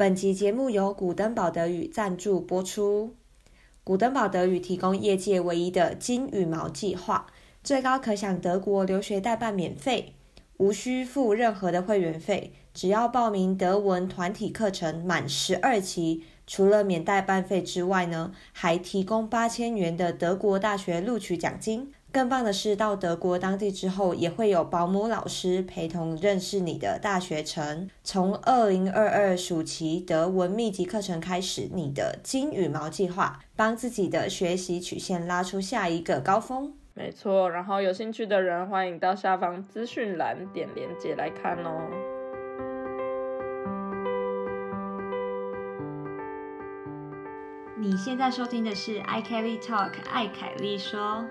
本集节目由古登堡德语赞助播出。古登堡德语提供业界唯一的金羽毛计划，最高可享德国留学代办免费，无需付任何的会员费，只要报名德文团体课程满十二期，除了免代办费之外呢，还提供八千元的德国大学录取奖金。更棒的是，到德国当地之后，也会有保姆老师陪同认识你的大学城。从二零二二暑期德文密集课程开始，你的金羽毛计划，帮自己的学习曲线拉出下一个高峰。没错，然后有兴趣的人欢迎到下方资讯栏点链接来看哦。你现在收听的是 i Kelly Talk，艾凯丽说。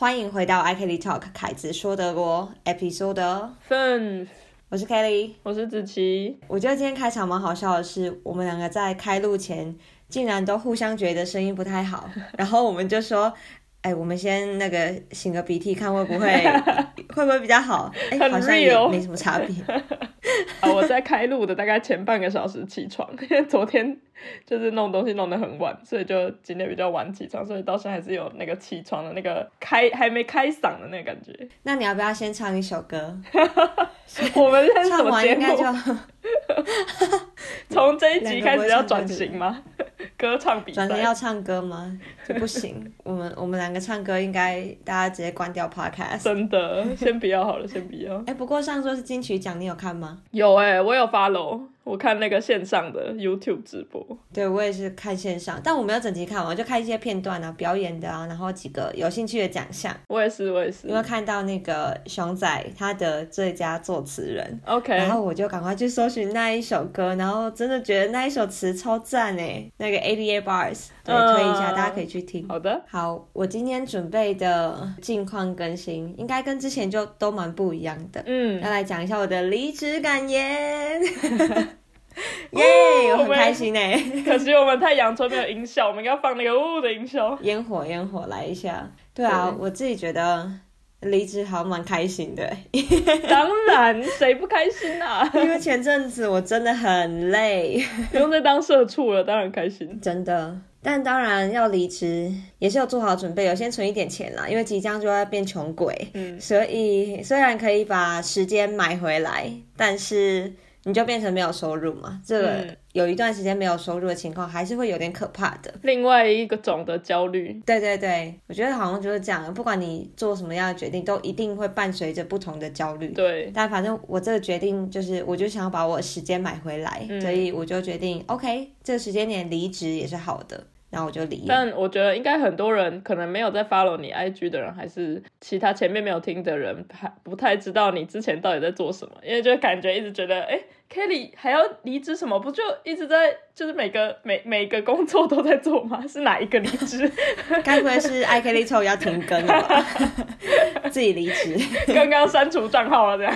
欢迎回到 i Kelly Talk，凯子说德国 Episode Five，我是 Kelly，我是子琪。我觉得今天开场蛮好笑的是，我们两个在开录前竟然都互相觉得声音不太好，然后我们就说。哎，我们先那个擤个鼻涕，看会不会 会不会比较好？哎，好像也没什么差别。啊，我在开录的大概前半个小时起床，因为昨天就是弄东西弄得很晚，所以就今天比较晚起床，所以到现在还是有那个起床的那个开还没开嗓的那个感觉。那你要不要先唱一首歌？我们唱完应该就 从这一集开始要转型吗？歌唱比赛，转型要唱歌吗？就不行。我们我们两个唱歌，应该大家直接关掉 podcast。真的，先不要好了，先不要。哎，不过上周是金曲奖，你有看吗？有哎，我有 follow。我看那个线上的 YouTube 直播，对我也是看线上，但我没有整集看完，就看一些片段啊，表演的啊，然后几个有兴趣的奖项。我也是，我也是。因为看到那个熊仔他的最佳作词人，OK，然后我就赶快去搜寻那一首歌，然后真的觉得那一首词超赞诶，那个 ADA Bars，对，推一下，大家可以去听。好的，好，我今天准备的近况更新，应该跟之前就都蛮不一样的。嗯，要来讲一下我的离职感言。耶，我很开心呢。可惜我们太阳村没有音效，我们应该放那个呜的音效。烟火，烟火，来一下。对啊，我自己觉得离职好蛮开心的。当然，谁不开心啊？因为前阵子我真的很累，不用再当社畜了，当然开心。真的，但当然要离职也是要做好准备，有先存一点钱啦，因为即将就要变穷鬼。嗯，所以虽然可以把时间买回来，但是。你就变成没有收入嘛？这个有一段时间没有收入的情况，还是会有点可怕的。另外一个种的焦虑，对对对，我觉得好像就是这样。不管你做什么样的决定，都一定会伴随着不同的焦虑。对，但反正我这个决定就是，我就想要把我时间买回来，所以我就决定，OK，这个时间点离职也是好的。然后我就离。但我觉得应该很多人可能没有在 follow 你 IG 的人，还是其他前面没有听的人，还不太知道你之前到底在做什么。因为就感觉一直觉得，哎，Kelly 还要离职什么？不就一直在，就是每个每每个工作都在做吗？是哪一个离职？该不会是 I Kelly 臭要停更了吧？自己离职，刚刚删除账号了，这样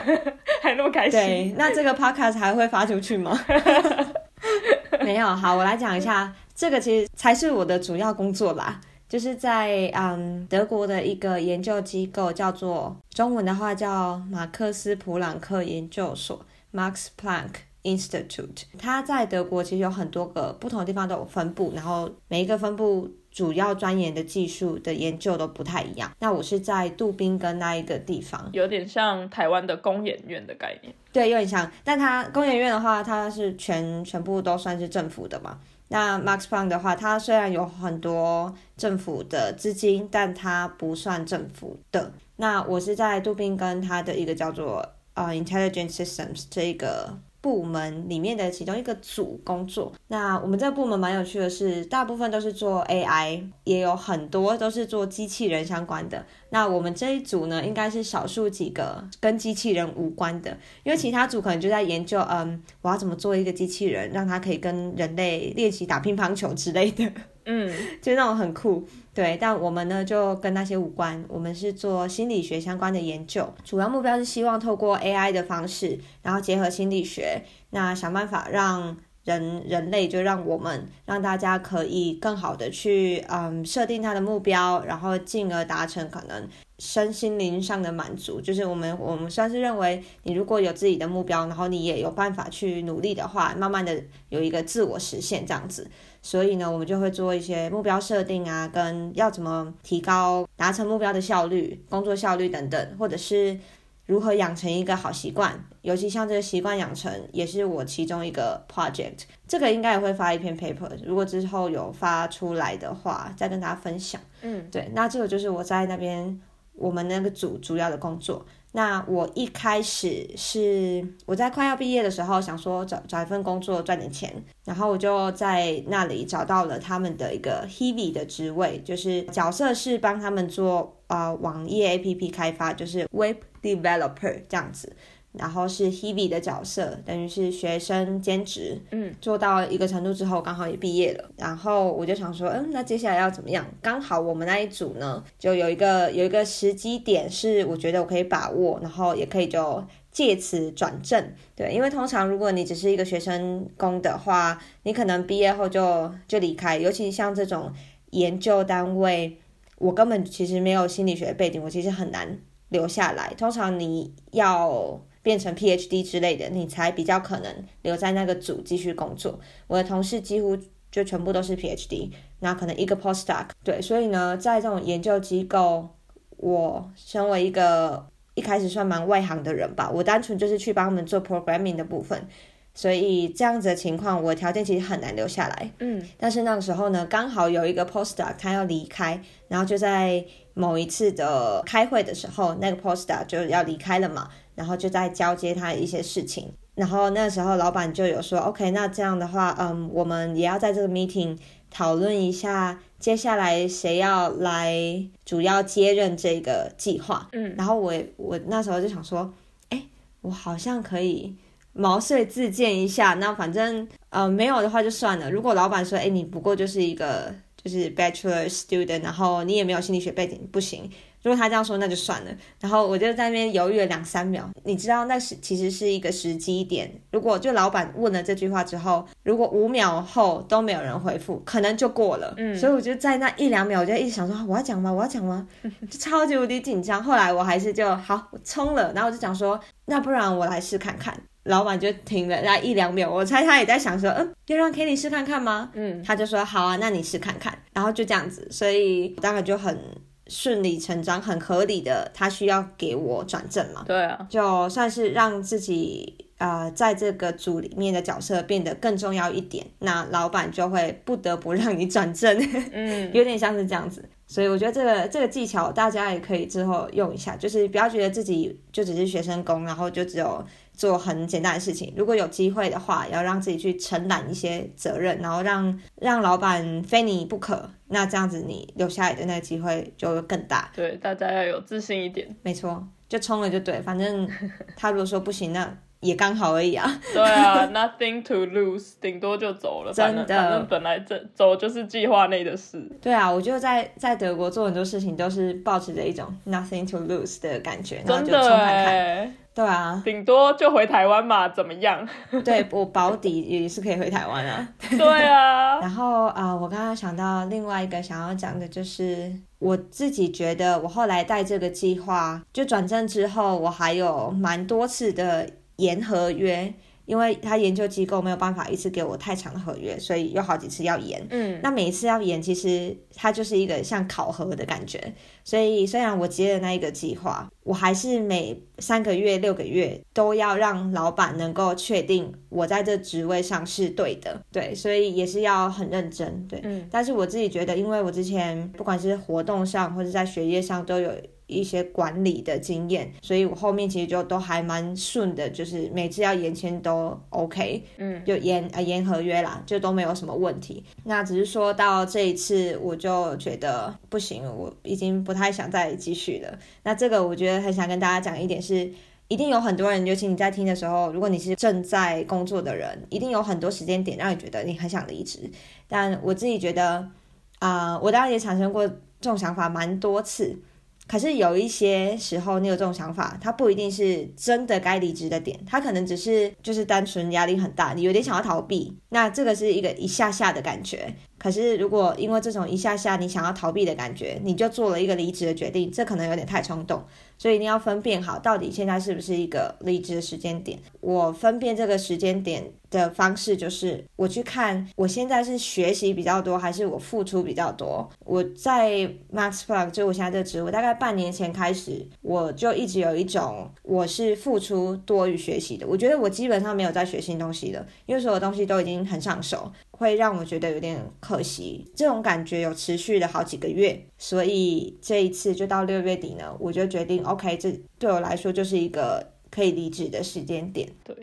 还那么开心？对，那这个 podcast 还会发出去吗？没有。好，我来讲一下。这个其实才是我的主要工作啦，就是在嗯德国的一个研究机构，叫做中文的话叫马克思普朗克研究所 （Max Planck Institute）。它在德国其实有很多个不同的地方都有分布，然后每一个分布主要钻研的技术的研究都不太一样。那我是在杜宾根那一个地方，有点像台湾的工研院的概念。对，有点像，但它工研院的话，它是全全部都算是政府的嘛。那 Max Plan 的话，它虽然有很多政府的资金，但它不算政府的。那我是在杜宾跟他的一个叫做呃 Intelligent Systems 这个。部门里面的其中一个组工作，那我们这个部门蛮有趣的是，大部分都是做 AI，也有很多都是做机器人相关的。那我们这一组呢，应该是少数几个跟机器人无关的，因为其他组可能就在研究，嗯，我要怎么做一个机器人，让它可以跟人类练习打乒乓球之类的。嗯，就那种很酷，对。但我们呢，就跟那些无关。我们是做心理学相关的研究，主要目标是希望透过 AI 的方式，然后结合心理学，那想办法让人人类，就让我们让大家可以更好的去嗯设定他的目标，然后进而达成可能身心灵上的满足。就是我们我们算是认为，你如果有自己的目标，然后你也有办法去努力的话，慢慢的有一个自我实现这样子。所以呢，我们就会做一些目标设定啊，跟要怎么提高达成目标的效率、工作效率等等，或者是如何养成一个好习惯。尤其像这个习惯养成，也是我其中一个 project。这个应该也会发一篇 paper，如果之后有发出来的话，再跟大家分享。嗯，对，那这个就是我在那边我们那个组主要的工作。那我一开始是我在快要毕业的时候，想说找找一份工作赚点钱，然后我就在那里找到了他们的一个 Hebe 的职位，就是角色是帮他们做啊网页 APP 开发，就是 Web Developer 这样子。然后是 Hebe 的角色，等于是学生兼职，嗯，做到一个程度之后，刚好也毕业了。然后我就想说，嗯，那接下来要怎么样？刚好我们那一组呢，就有一个有一个时机点是我觉得我可以把握，然后也可以就借此转正。对，因为通常如果你只是一个学生工的话，你可能毕业后就就离开，尤其像这种研究单位，我根本其实没有心理学背景，我其实很难留下来。通常你要变成 PhD 之类的，你才比较可能留在那个组继续工作。我的同事几乎就全部都是 PhD，那可能一个 postdoc。对，所以呢，在这种研究机构，我身为一个一开始算蛮外行的人吧，我单纯就是去帮他们做 programming 的部分。所以这样子的情况，我条件其实很难留下来。嗯，但是那个时候呢，刚好有一个 postdoc 他要离开，然后就在某一次的开会的时候，那个 postdoc 就要离开了嘛。然后就在交接他一些事情，然后那时候老板就有说，OK，那这样的话，嗯，我们也要在这个 meeting 讨论一下，接下来谁要来主要接任这个计划。嗯，然后我我那时候就想说，哎，我好像可以毛遂自荐一下，那反正呃没有的话就算了。如果老板说，哎，你不过就是一个就是 bachelor student，然后你也没有心理学背景，不行。如果他这样说，那就算了。然后我就在那边犹豫了两三秒。你知道，那是其实是一个时机点。如果就老板问了这句话之后，如果五秒后都没有人回复，可能就过了。嗯，所以我就在那一两秒，我就一直想说，我要讲吗？我要讲吗？就超级无敌紧张。后来我还是就好我冲了，然后我就讲说，那不然我来试看看。老板就停了那一两秒，我猜他也在想说，嗯，要让 Kelly 试看看吗？嗯，他就说好啊，那你试看看。然后就这样子，所以当然就很。顺理成章、很合理的，他需要给我转正嘛？对啊，就算是让自己呃在这个组里面的角色变得更重要一点，那老板就会不得不让你转正。嗯，有点像是这样子。所以我觉得这个这个技巧大家也可以之后用一下，就是不要觉得自己就只是学生工，然后就只有做很简单的事情。如果有机会的话，要让自己去承揽一些责任，然后让让老板非你不可。那这样子你留下来的那个机会就会更大。对，大家要有自信一点。没错，就冲了就对，反正他如果说不行，那。也刚好而已啊。对啊，nothing to lose，顶多就走了。真的，反正本来这走就是计划内的事。对啊，我就在在德国做很多事情都是保持着一种 nothing to lose 的感觉，然后就冲看看。对啊，顶多就回台湾嘛，怎么样？对我保底也是可以回台湾啊。对啊。然后啊，我刚刚想到另外一个想要讲的就是，我自己觉得我后来带这个计划就转正之后，我还有蛮多次的。延合约，因为他研究机构没有办法一次给我太长的合约，所以有好几次要延。嗯，那每一次要延，其实它就是一个像考核的感觉。所以虽然我接了那一个计划，我还是每三个月、六个月都要让老板能够确定我在这职位上是对的。对，所以也是要很认真。对，嗯。但是我自己觉得，因为我之前不管是活动上或者在学业上都有。一些管理的经验，所以我后面其实就都还蛮顺的，就是每次要延签都 OK，嗯，就延呃延合约啦，就都没有什么问题。那只是说到这一次，我就觉得不行，我已经不太想再继续了。那这个我觉得很想跟大家讲一点是，一定有很多人，尤其你在听的时候，如果你是正在工作的人，一定有很多时间点让你觉得你很想离职。但我自己觉得，啊，我当然也产生过这种想法蛮多次。可是有一些时候，你有这种想法，它不一定是真的该离职的点，它可能只是就是单纯压力很大，你有点想要逃避。那这个是一个一下下的感觉。可是如果因为这种一下下你想要逃避的感觉，你就做了一个离职的决定，这可能有点太冲动。所以一定要分辨好，到底现在是不是一个离职的时间点。我分辨这个时间点的方式就是，我去看我现在是学习比较多，还是我付出比较多。我在 Max Plug 就我现在这职务，大概半年前开始，我就一直有一种我是付出多于学习的。我觉得我基本上没有在学新东西的，因为所有东西都已经很上手。会让我觉得有点可惜，这种感觉有持续了好几个月，所以这一次就到六月底呢，我就决定，OK，这对我来说就是一个可以离职的时间点。对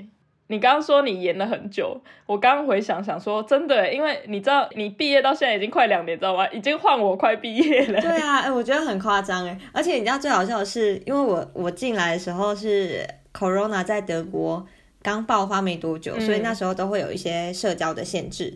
你刚刚说你延了很久，我刚刚回想想说，真的，因为你知道你毕业到现在已经快两年，知道吗？已经换我快毕业了。对啊，哎，我觉得很夸张哎，而且你知道最好笑的是，因为我我进来的时候是 Corona 在德国。刚爆发没多久，所以那时候都会有一些社交的限制。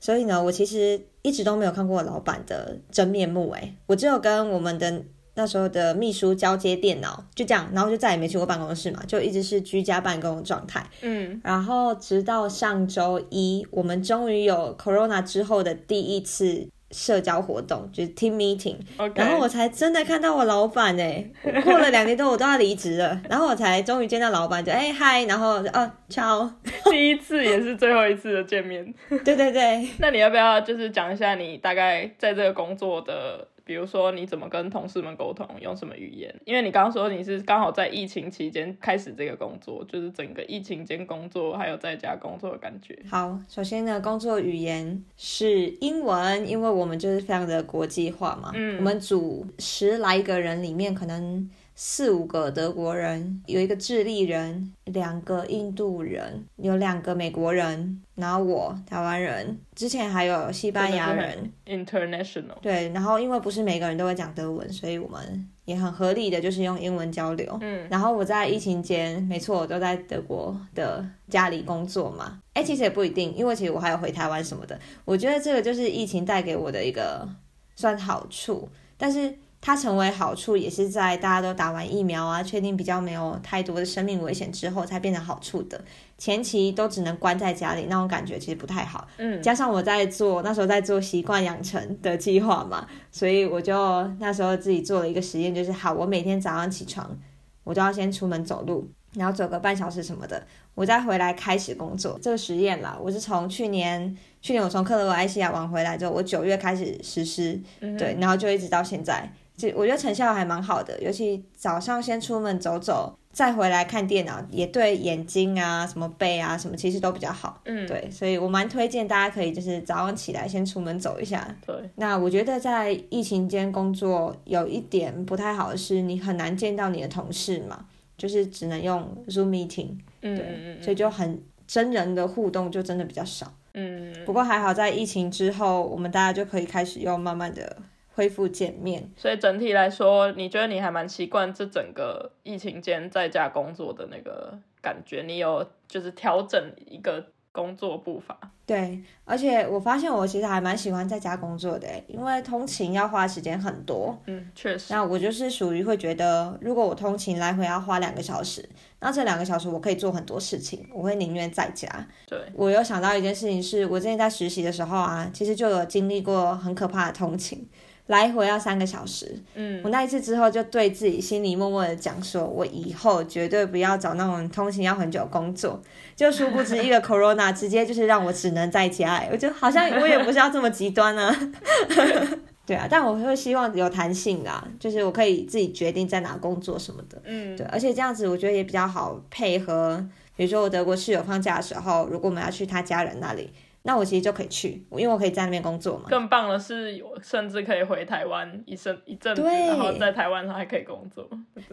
所以呢，我其实一直都没有看过老板的真面目。诶，我只有跟我们的那时候的秘书交接电脑，就这样，然后就再也没去过办公室嘛，就一直是居家办公的状态。嗯，然后直到上周一，我们终于有 Corona 之后的第一次。社交活动就是 team meeting，然后我才真的看到我老板哎，过了两年多我都要离职了，然后我才终于见到老板，就哎嗨，然后哦 ciao，第一次也是最后一次的见面，对对对，那你要不要就是讲一下你大概在这个工作的？比如说，你怎么跟同事们沟通，用什么语言？因为你刚刚说你是刚好在疫情期间开始这个工作，就是整个疫情间工作，还有在家工作的感觉。好，首先呢，工作语言是英文，因为我们就是非常的国际化嘛。嗯，我们组十来个人里面，可能。四五个德国人，有一个智利人，两个印度人，有两个美国人，然后我台湾人，之前还有西班牙人，international。对，然后因为不是每个人都会讲德文，所以我们也很合理的就是用英文交流。嗯，然后我在疫情间，没错，我都在德国的家里工作嘛。哎，其实也不一定，因为其实我还有回台湾什么的。我觉得这个就是疫情带给我的一个算好处，但是。它成为好处，也是在大家都打完疫苗啊，确定比较没有太多的生命危险之后，才变成好处的。前期都只能关在家里，那种感觉其实不太好。嗯，加上我在做那时候在做习惯养成的计划嘛，所以我就那时候自己做了一个实验，就是好，我每天早上起床，我都要先出门走路，然后走个半小时什么的，我再回来开始工作。这个实验啦，我是从去年去年我从克罗埃西亚玩回来之后，我九月开始实施，对，然后就一直到现在。就我觉得成效还蛮好的，尤其早上先出门走走，再回来看电脑，也对眼睛啊、什么背啊、什么其实都比较好。嗯，对，所以我蛮推荐大家可以就是早上起来先出门走一下。对，那我觉得在疫情间工作有一点不太好的是，你很难见到你的同事嘛，就是只能用 Zoom meeting。嗯对，所以就很真人的互动就真的比较少。嗯，不过还好在疫情之后，我们大家就可以开始用慢慢的。恢复见面，所以整体来说，你觉得你还蛮习惯这整个疫情间在家工作的那个感觉？你有就是调整一个工作步伐？对，而且我发现我其实还蛮喜欢在家工作的，因为通勤要花时间很多。嗯，确实。那我就是属于会觉得，如果我通勤来回要花两个小时，那这两个小时我可以做很多事情，我会宁愿在家。对，我有想到一件事情，是我之前在实习的时候啊，其实就有经历过很可怕的通勤。来回要三个小时，嗯，我那一次之后就对自己心里默默的讲说，我以后绝对不要找那种通勤要很久工作。就殊不知一个 corona 直接就是让我只能在家，我就好像我也不是要这么极端啊。对啊，但我会希望有弹性啊，就是我可以自己决定在哪工作什么的，嗯，对，而且这样子我觉得也比较好配合。比如说我德国室友放假的时候，如果我们要去他家人那里。那我其实就可以去，因为我可以在那边工作嘛。更棒的是，甚至可以回台湾一阵一阵子，然后在台湾上还可以工作。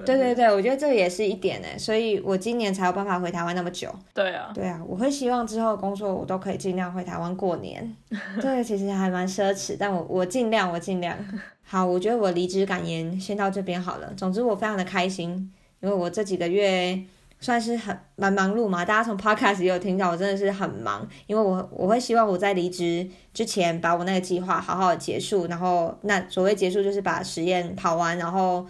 对对对，我觉得这也是一点呢，所以我今年才有办法回台湾那么久。对啊，对啊，我会希望之后工作我都可以尽量回台湾过年。这个其实还蛮奢侈，但我我尽量，我尽量。好，我觉得我离职感言先到这边好了。总之我非常的开心，因为我这几个月。算是很蛮忙碌嘛，大家从 podcast 也有听到，我真的是很忙，因为我我会希望我在离职之前把我那个计划好好的结束，然后那所谓结束就是把实验跑完，然后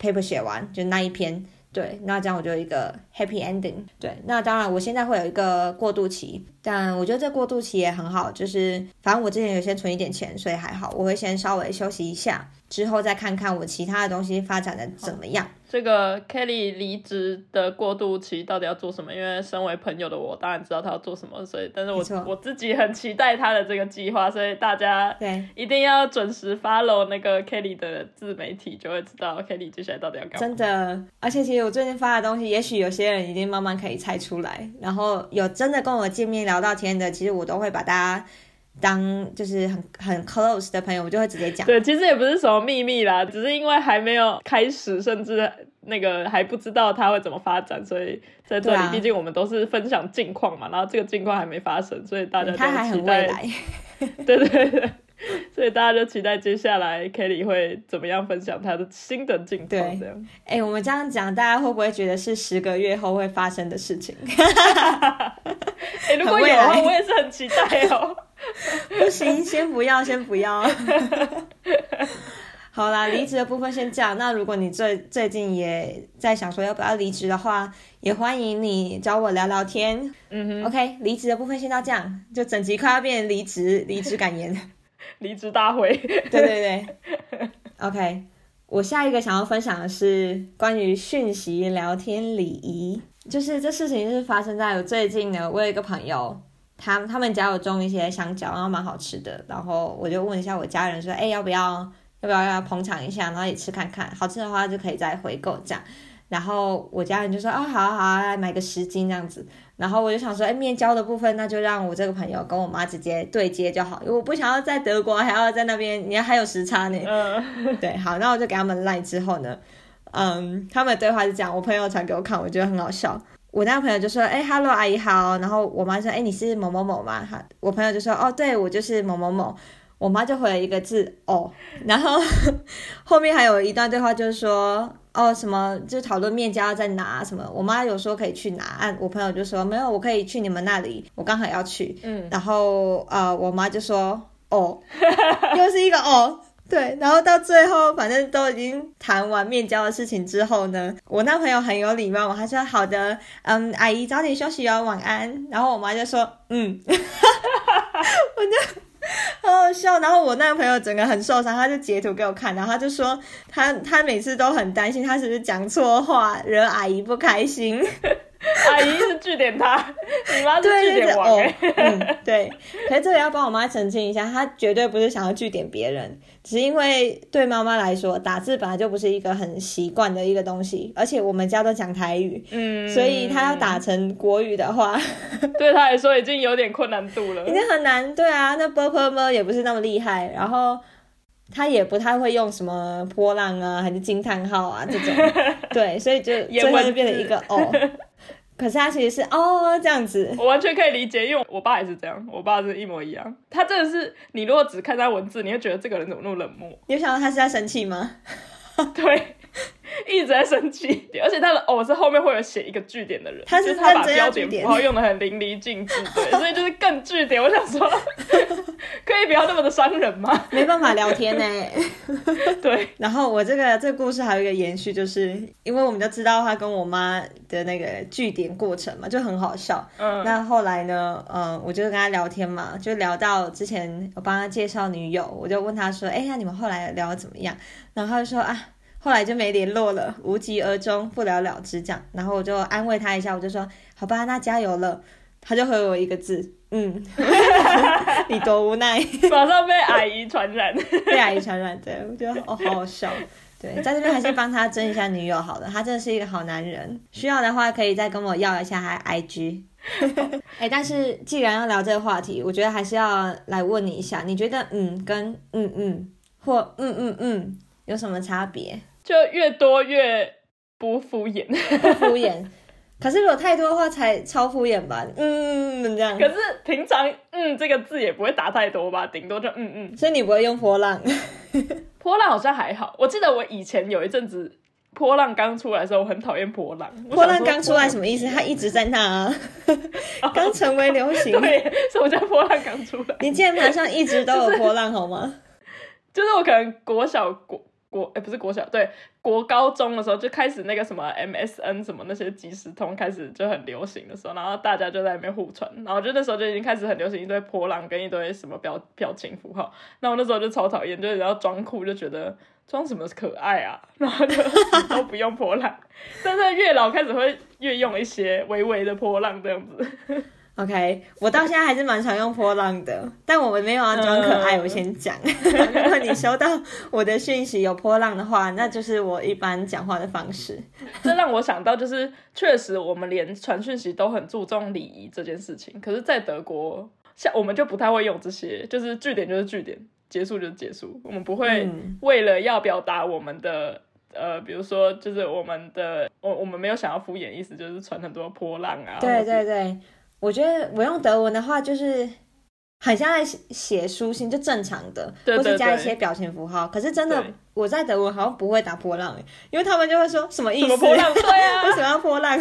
paper 写完，就那一篇。对，那这样我就一个 happy ending。对，那当然我现在会有一个过渡期，但我觉得这过渡期也很好，就是反正我之前有先存一点钱，所以还好，我会先稍微休息一下，之后再看看我其他的东西发展的怎么样。这个 Kelly 离职的过渡期到底要做什么？因为身为朋友的我，当然知道他要做什么，所以，但是我我自己很期待他的这个计划，所以大家对，一定要准时 follow 那个 Kelly 的自媒体，就会知道 Kelly 接下来到底要干嘛。真的，而且其实我最近发的东西，也许有些人已经慢慢可以猜出来，然后有真的跟我见面聊到天的，其实我都会把大家当就是很很 close 的朋友，我就会直接讲。对，其实也不是什么秘密啦，只是因为还没有开始，甚至那个还不知道它会怎么发展，所以在这里，毕竟我们都是分享近况嘛，然后这个近况还没发生，所以大家他还很未都期待，来，对 对对，所以大家就期待接下来 Kelly 会怎么样分享他的新的近况，对这样。哎、我们这样讲，大家会不会觉得是十个月后会发生的事情？哎、如果有我也是很期待哦。不行，先不要，先不要。好啦，离职的部分先这样。那如果你最最近也在想说要不要离职的话，也欢迎你找我聊聊天。嗯哼，OK，离职的部分先到这样，就整集快要变成离职离职感言。离职大会。对对对，OK。我下一个想要分享的是关于讯息聊天礼仪，就是这事情是发生在我最近呢，我有一个朋友，他他们家有种一些香蕉，然后蛮好吃的，然后我就问一下我家人说，哎，要不要要不要要捧场一下，然后也吃看看，好吃的话就可以再回购这样。然后我家人就说，哦，好啊好啊，来买个十斤这样子。然后我就想说，哎，面交的部分那就让我这个朋友跟我妈直接对接就好，因为我不想要在德国还要在那边，你看还有时差呢。嗯，对，好，那我就给他们赖之后呢，嗯，他们的对话是这样，我朋友传给我看，我觉得很好笑。我那个朋友就说：“哎、，hello，阿姨好。”然后我妈说：“哎、你是某某某吗？”哈，我朋友就说：“哦，对，我就是某某某。”我妈就回了一个字“哦”，然后 后面还有一段对话，就是说：“哦，什么就讨论面交在哪什么。”我妈有说可以去哪，啊，我朋友就说：“没有，我可以去你们那里，我刚好要去。”嗯，然后呃，我妈就说哦，又是一个哦，对，然后到最后反正都已经谈完面交的事情之后呢，我那朋友很有礼貌我还说好的，嗯，阿姨早点休息哦，晚安。然后我妈就说嗯，我就。好好笑，然后我那个朋友整个很受伤，他就截图给我看，然后他就说他他每次都很担心他是不是讲错话，惹阿姨不开心。阿姨是据点他，你妈是对，据点王对。可是这个要帮我妈澄清一下，她绝对不是想要据点别人，只是因为对妈妈来说，打字本来就不是一个很习惯的一个东西，而且我们家都讲台语，嗯，所以她要打成国语的话，对她来说已经有点困难度了已。经很难。对啊，那 b p m 也不是那么厉害，然后。她也不太会用什么波浪啊，还是惊叹号啊这种，对，所以就颜最后就变成一个哦，可是他其实是哦这样子，我完全可以理解，因为我爸也是这样，我爸是一模一样。他真的是，你如果只看他文字，你会觉得这个人怎么那么冷漠？你有想到他是在生气吗？对，一直在生气，而且他的偶是后面会有写一个句点的人，他是就是他把标点点符号用的很淋漓尽致，对，所以就是更句点。我想说，可以不要那么的伤人吗？没办法聊天呢。对，然后我这个这个故事还有一个延续，就是因为我们就知道他跟我妈的那个据点过程嘛，就很好笑。嗯，那后来呢，嗯，我就跟他聊天嘛，就聊到之前我帮他介绍女友，我就问他说，哎，那你们后来聊的怎么样？然后他就说啊。后来就没联络了，无疾而终，不了了之这样。然后我就安慰他一下，我就说好吧，那加油了。他就回我一个字，嗯，你多无奈。马上被阿姨传染。被阿姨传染，对我觉得哦好好笑。对，在这边还是帮他争一下女友好了，他真的是一个好男人。需要的话可以再跟我要一下他 IG。哎、但是既然要聊这个话题，我觉得还是要来问你一下，你觉得嗯跟嗯嗯或嗯嗯嗯有什么差别？就越多越不敷衍。不敷衍。可是如果太多的话，才超敷衍吧？嗯这样可。是平常“嗯”这个字也不会打太多吧，顶多就“嗯嗯所以你不会用波浪？”。波浪好像还好，我记得我以前有一阵子波浪刚出来的时候，我很讨厌波浪。我波浪刚出来什么意思？它一直在那啊，刚成为流行。对，什么叫波浪刚出来？你键盘上一直都有波浪好吗？就是我可能国小国国，哎、不是国小，对，国高中的时候就开始那个什么 MSN 什么那些即时通开始就很流行的时候，然后大家就在那边互传，然后就那时候就已经开始很流行一堆波浪跟一堆什么表表情符号，那我那时候就超讨厌，就是要装酷就觉得装什么可爱啊，然后就 都不用波浪，但是越老开始会越用一些微微的波浪这样子。OK，我到现在还是蛮常用波浪的，但我们没有要装可爱。嗯我先讲，如果你收到我的讯息有波浪的话，那就是我一般讲话的方式。这让我想到，就是确实我们连传讯息都很注重礼仪这件事情，可是，在德国，像我们就不太会用这些，就是句点就是句点，结束就是结束，我们不会嗯为了要表达我们的。呃，比如说，就是我们的，我我们没有想要敷衍意思，就是传很多波浪啊。对对对，我觉得我用德文的话，就是很像在写写书信，就正常的，对对或是加一些表情符号。可是真的，我在德文好像不会打波浪，因为他们就会说什么意思？什么波浪？对 啊为，什么要波浪？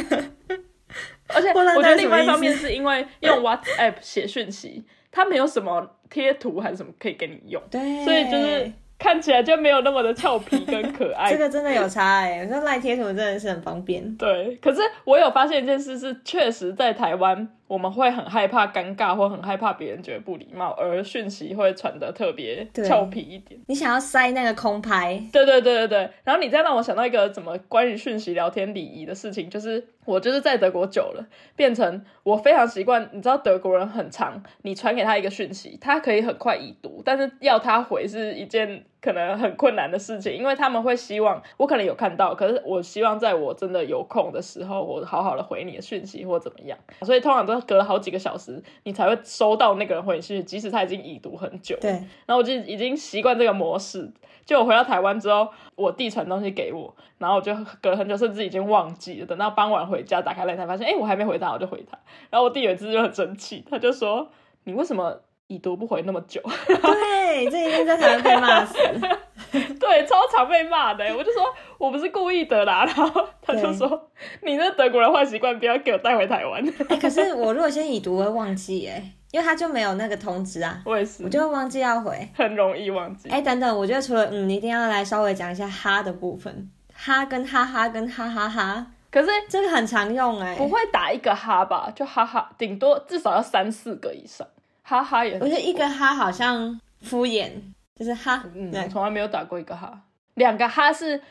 而且 波浪我觉得另外一方面是因为用 WhatsApp 写讯息，它没有什么贴图还是什么可以给你用，对，所以就是看起来就没有那么的俏皮跟可爱 这。个真的有差哎、我说赖贴图真的是很方便。对，可是我有发现一件事是，确实在台湾我们会很害怕尴尬，或很害怕别人觉得不礼貌，而讯息会传的特别俏皮一点。你想要塞那个空拍，对对对对对，然后你再让我想到一个怎么关于讯息聊天礼仪的事情，就是我就是在德国久了，变成我非常习惯，你知道德国人很长，你传给他一个讯息，他可以很快已读，但是要他回是一件可能很困难的事情，因为他们会希望我可能有看到，可是我希望在我真的有空的时候，我好好的回你的讯息或怎么样，所以通常都隔了好几个小时，你才会收到那个人回你讯息，即使他已经已读很久。对，然后我就已经习惯这个模式。就我回到台湾之后，我弟传东西给我，然后我就隔了很久，甚至已经忘记了。等到傍晚回家打开来才发现，哎，我还没回他，我就回他。然后我弟有一次就很生气，他就说：“你为什么已读不回那么久？”对，这一定在台湾被骂死。对，超常被骂的。我就说我不是故意的啦。然后他就对说：“你那德国人坏习惯，不要给我带回台湾。哎、可是我如果先已读，我会忘记哎、因为他就没有那个通知啊”，我也是我，就会忘记要回。很容易忘记。哎、等等，我觉得除了嗯，你一定要来稍微讲一下哈的部分，哈跟哈哈跟哈哈哈，可是这个很常用哎、不会打一个哈吧？就哈哈，顶多至少要三四个以上。哈哈也很我觉得一个哈好像敷衍，就是哈，嗯，我从来没有打过一个哈，两个哈是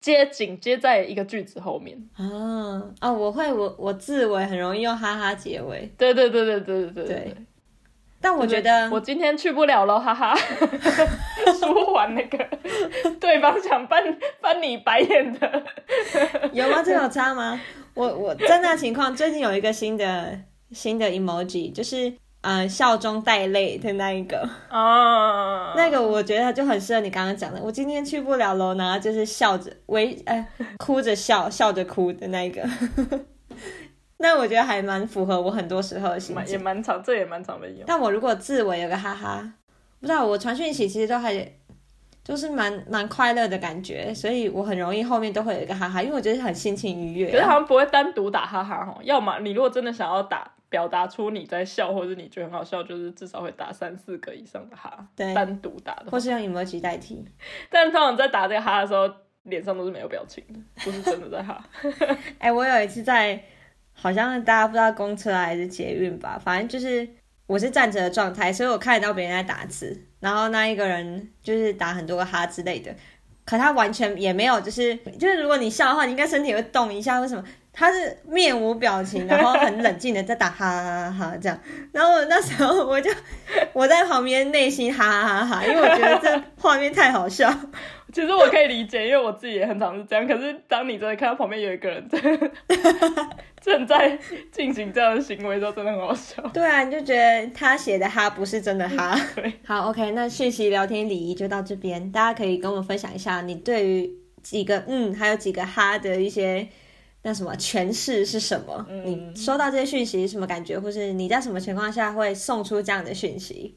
接紧接在一个句子后面。啊哦，我会我我自为很容易用哈哈结尾，对对对对对对对对但我觉得我今天去不了了，哈哈，舒缓那个对方想翻翻你白眼的。有吗？这有差吗？我我在那情况，最近有一个新的新的 emoji，就是呃笑中带泪的那一个，哦，那个我觉得就很适合你刚刚讲的。我今天去不了了，然后就是笑着微呃哭着笑，笑着哭的那一个。那我觉得还蛮符合我很多时候的心情也情。蛮常，这也蛮常被用。但我如果自我有个哈哈，不知道我传讯息其实都还就是蛮蛮快乐的感觉，所以我很容易后面都会有一个哈哈，因为我觉得很心情愉悦、可是好啊。像不会单独打哈哈哈，要么你如果真的想要打表达出你在笑，或者你觉得很好笑，就是至少会打三四个以上的哈，对单独打的或。是用 emoji 代替。但通常在打这个哈的时候，脸上都是没有表情的，不是真的在哈。哎、我有一次在，好像大家不知道公车还是捷运吧，反正就是我是站着的状态，所以我看得到别人在打字，然后那一个人就是打很多个哈之类的，可他完全也没有，就是就是如果你笑的话，你应该身体会动一下，为什么？他是面无表情，然后很冷静的在打哈哈哈哈这样，然后那时候我就我在旁边内心哈哈哈哈，因为我觉得这 画面太好笑。其实我可以理解，因为我自己也很常是这样。可是当你真的看到旁边有一个人在 正在进行这样的行为的时候，真的很好笑。对啊，你就觉得他写的哈不是真的哈。对，好，OK，那讯息聊天礼仪就到这边，大家可以跟我们分享一下你对于几个嗯，还有几个哈的一些那什么诠释是什么？嗯你收到这些讯息什么感觉，或是你在什么情况下会送出这样的讯息？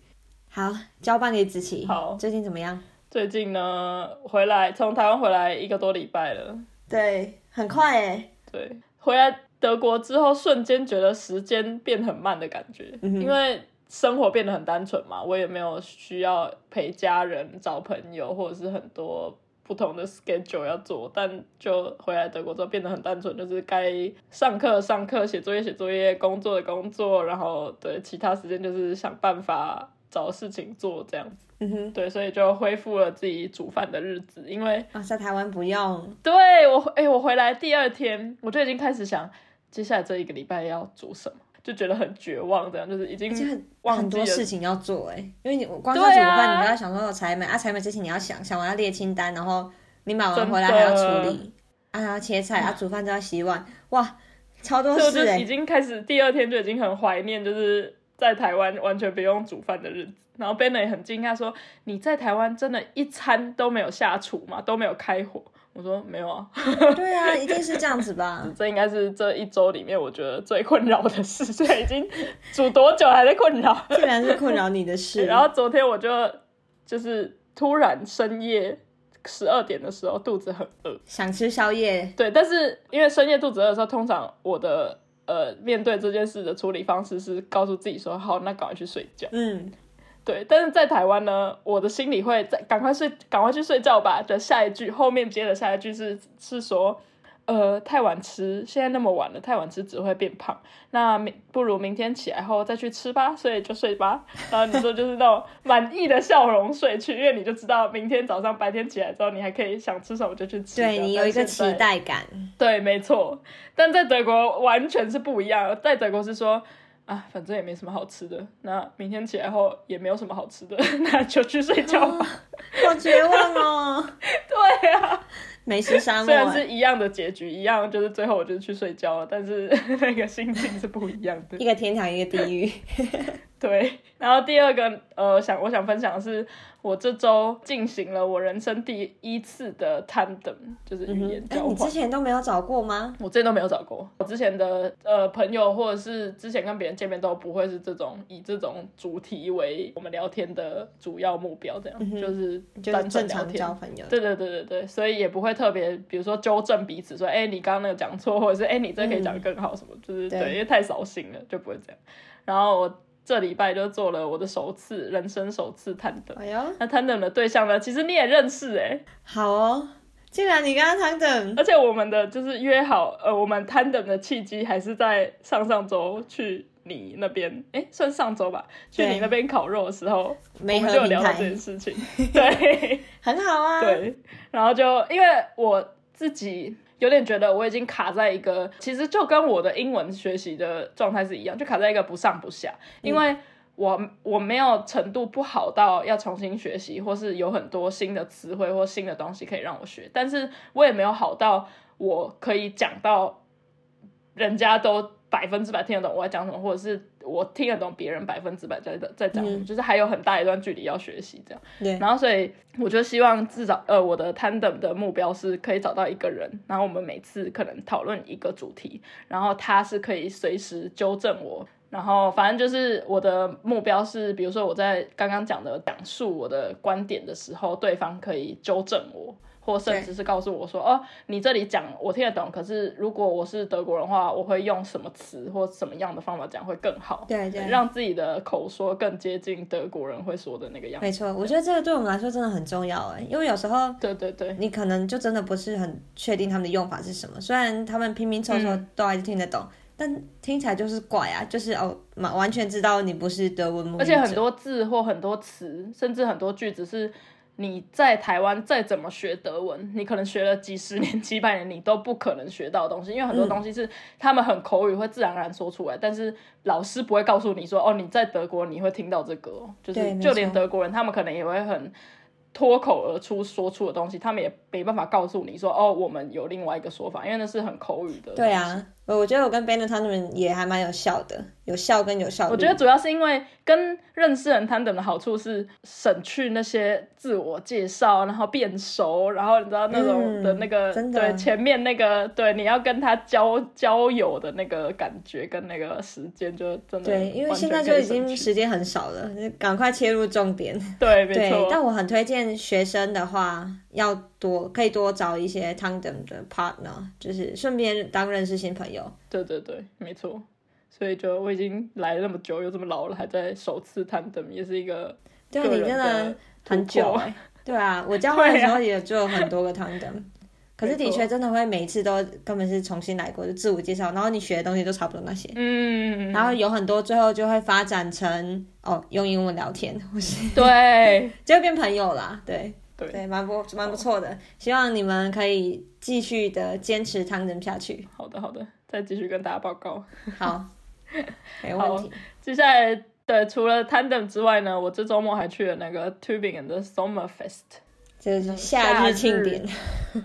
好，交棒给子琪。好最近怎么样？最近呢，回来从台湾回来一个多礼拜了，对，很快诶。对，回来德国之后，瞬间觉得时间变很慢的感觉，嗯因为生活变得很单纯嘛，我也没有需要陪家人、找朋友，或者是很多不同的 schedule 要做，但就回来德国之后变得很单纯，就是该上课上课，写作业写作业，工作的工作，然后对其他时间就是想办法找事情做这样子。嗯哼，对，所以就恢复了自己煮饭的日子，因为啊，在台湾不用，对我哎、我回来第二天我就已经开始想接下来这一个礼拜要煮什么，就觉得很绝望，这样就是已经很忘很多事情要做哎，因为你光做煮饭，你就要想说采买啊，采买之前你要想想完要列清单，然后你买完回来还要处理，啊，还要切菜啊，煮饭就要洗碗，哇，超多所以我就已事哎，经开始第二天就已经很怀念，就是在台湾完全不用煮饭的日子。然后 Ben 也很惊讶说：“你在台湾真的一餐都没有下厨吗？都没有开火？”我说：“没有啊，对啊，一定是这样子吧？这应该是这一周里面我觉得最困扰的事。所以已经煮多久还在困扰。竟然是困扰你的事，然后昨天我就就是突然深夜十二点的时候肚子很饿，想吃宵夜，对，但是因为深夜肚子饿的时候，通常我的呃面对这件事的处理方式是告诉自己说，好，那赶快去睡觉。嗯，对，但是在台湾呢，我的心里会在赶快睡，赶快去睡觉吧的下一句，后面接的下一句是是说，呃，太晚吃，现在那么晚了，太晚吃只会变胖，那明不如明天起来后再去吃吧，所以就睡吧。然后你说就是那种满意的笑容睡去，因为你就知道明天早上白天起来之后，你还可以想吃什么就去吃。对你有一个期待感，对，没错。但在德国完全是不一样，在德国是说。啊，反正也没什么好吃的，那明天起来后也没有什么好吃的，那就去睡觉吧。好绝望哦，对啊，美食沙 虽然，是一样的结局，一样就是最后我就是去睡觉了，但是 那个心情是不一样的一。个天堂，一个地狱，对，然后第二个呃，想我想分享的是，我这周进行了我人生第一次的 tandem，就是语言哎，交换。你之前都没有找过吗？我之前都没有找过，我之前的呃朋友或者是之前跟别人见面都不会是这种以这种主题为我们聊天的主要目标，这样、就是就是单纯正常聊天。交朋友，对对对对对，所以也不会特别，比如说纠正彼此说，哎、你刚刚那个讲错，或者是哎、你这可以讲得更好什么，就是对对，因为太扫兴了，就不会这样。然后我这礼拜就做了我的首次人生首次探等，哎呦，那探等的对象呢，其实你也认识哎、好哦，既然你跟他谈等，而且我们的就是约好，呃，我们 tandem 的契机还是在上上周去你那边，哎，算上周吧，去你那边烤肉的时候，我没们就有聊到这件事情。对。很好啊，，对，然后就因为我自己有点觉得我已经卡在一个，其实就跟我的英文学习的状态是一样，就卡在一个不上不下，因为。我我没有程度不好到要重新学习，或是有很多新的词汇或新的东西可以让我学，但是我也没有好到我可以讲到人家都百分之百听得懂我在讲什么，或者是我听得懂别人百分之百在在讲就是还有很大一段距离要学习这样。对，然后所以我就希望至少呃我的 tandem 的目标是可以找到一个人，然后我们每次可能讨论一个主题，然后他是可以随时纠正我。然后反正就是我的目标是，比如说我在刚刚讲的讲述我的观点的时候，对方可以纠正我，或甚至是告诉我说，哦，你这里讲我听得懂，可是如果我是德国人的话，我会用什么词或什么样的方法讲会更好，对对。让自己的口说更接近德国人会说的那个样子。没错，我觉得这个对我们来说真的很重要哎，因为有时候对对对，你可能就真的不是很确定他们的用法是什么，虽然他们拼拼凑凑嗯。都还是听得懂，但听起来就是怪啊，就是哦，完完全知道你不是德文母语者，而且很多字或很多词，甚至很多句子是你在台湾再怎么学德文，你可能学了几十年、几百年，你都不可能学到的东西，因为很多东西是他们很口语会自然而然说出来，但是老师不会告诉你说，哦，你在德国你会听到这个哦，就是就连德国人他们可能也会很。脱口而出说出的东西，他们也没办法告诉你说，哦，我们有另外一个说法，因为那是很口语的。对，啊，我我觉得我跟 Ben 他们也还蛮有效的，有效跟有效。我觉得主要是因为跟认识人 tandem 的好处是省去那些自我介绍，然后变熟，然后你知道那种嗯的那个、对前面那个对你要跟他交交友的那个感觉跟那个时间就真的对，因为现在就已经时间很少了，就赶快切入重点。对没对，错，但我很推荐学生的话，要多可以多找一些 tandem 的 partner，就是顺便当认识新朋友。对对对没错。所以就我已经来了那么久，又这么老了，还在首次 tandem，也是一个对你真的的很久哎、对啊，我交换的时候也就有很多个 tandem，可是的确真的会每一次都根本是重新来过，就自我介绍，然后你学的东西都差不多那些，嗯，然后有很多最后就会发展成哦用英文聊天，或是对 就会变朋友啦，对。对对，蛮不蛮不错的，希望你们可以继续的坚持 tandem 下去。好的好的，再继续跟大家报告。好，没问题。接下来，对，除了 tandem 之外呢，我这周末还去了那个 Tubingen 的 Sommerfest，就是夏日庆典，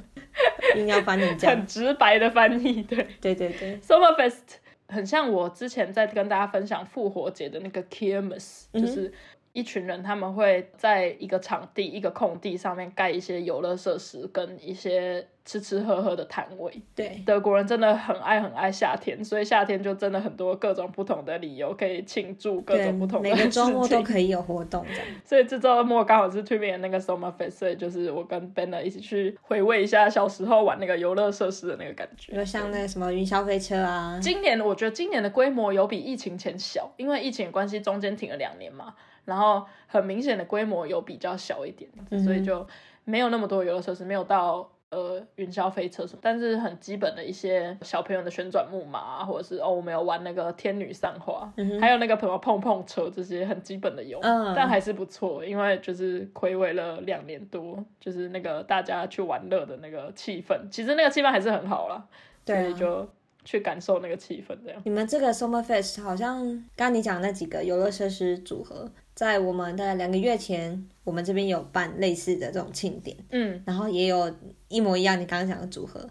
硬要翻译这样，很直白的翻译，对对对对，Sommerfest 很像我之前在跟大家分享复活节的那个 Kirmes，就是。一群人他们会在一个场地、一个空地上面盖一些游乐设施跟一些吃吃喝喝的摊位。对，德国人真的很爱很爱夏天，所以夏天就真的很多各种不同的理由可以庆祝各种不同的每个周末都可以有活动这样。所以这周末刚好是 t u b i 那个 Summerfest，所以就是我跟 Benner 一起去回味一下小时候玩那个游乐设施的那个感觉。就像那个什么云霄飞车啊。今年我觉得今年的规模有比疫情前小，因为疫情关系中间停了两年嘛。然后很明显的规模有比较小一点，所以就没有那么多游乐设施，没有到呃云霄飞车什么，但是很基本的一些小朋友的旋转木马，啊或者是哦我们有玩那个天女散花，还有那个什么碰碰车这些很基本的有，但还是不错，因为就是暌违了两年多，就是那个大家去玩乐的那个气氛，其实那个气氛还是很好啦，所以就去感受那个气氛这样。你们这个 Summer Fest 好像刚刚你讲那几个游乐设施组合。在我们大概两个月前，我们这边有办类似的这种庆典，嗯，然后也有一模一样你刚刚讲的组合，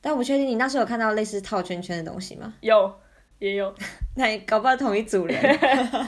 但我不确定你那时候有看到类似套圈圈的东西吗？有，也有，那搞不好同一组人。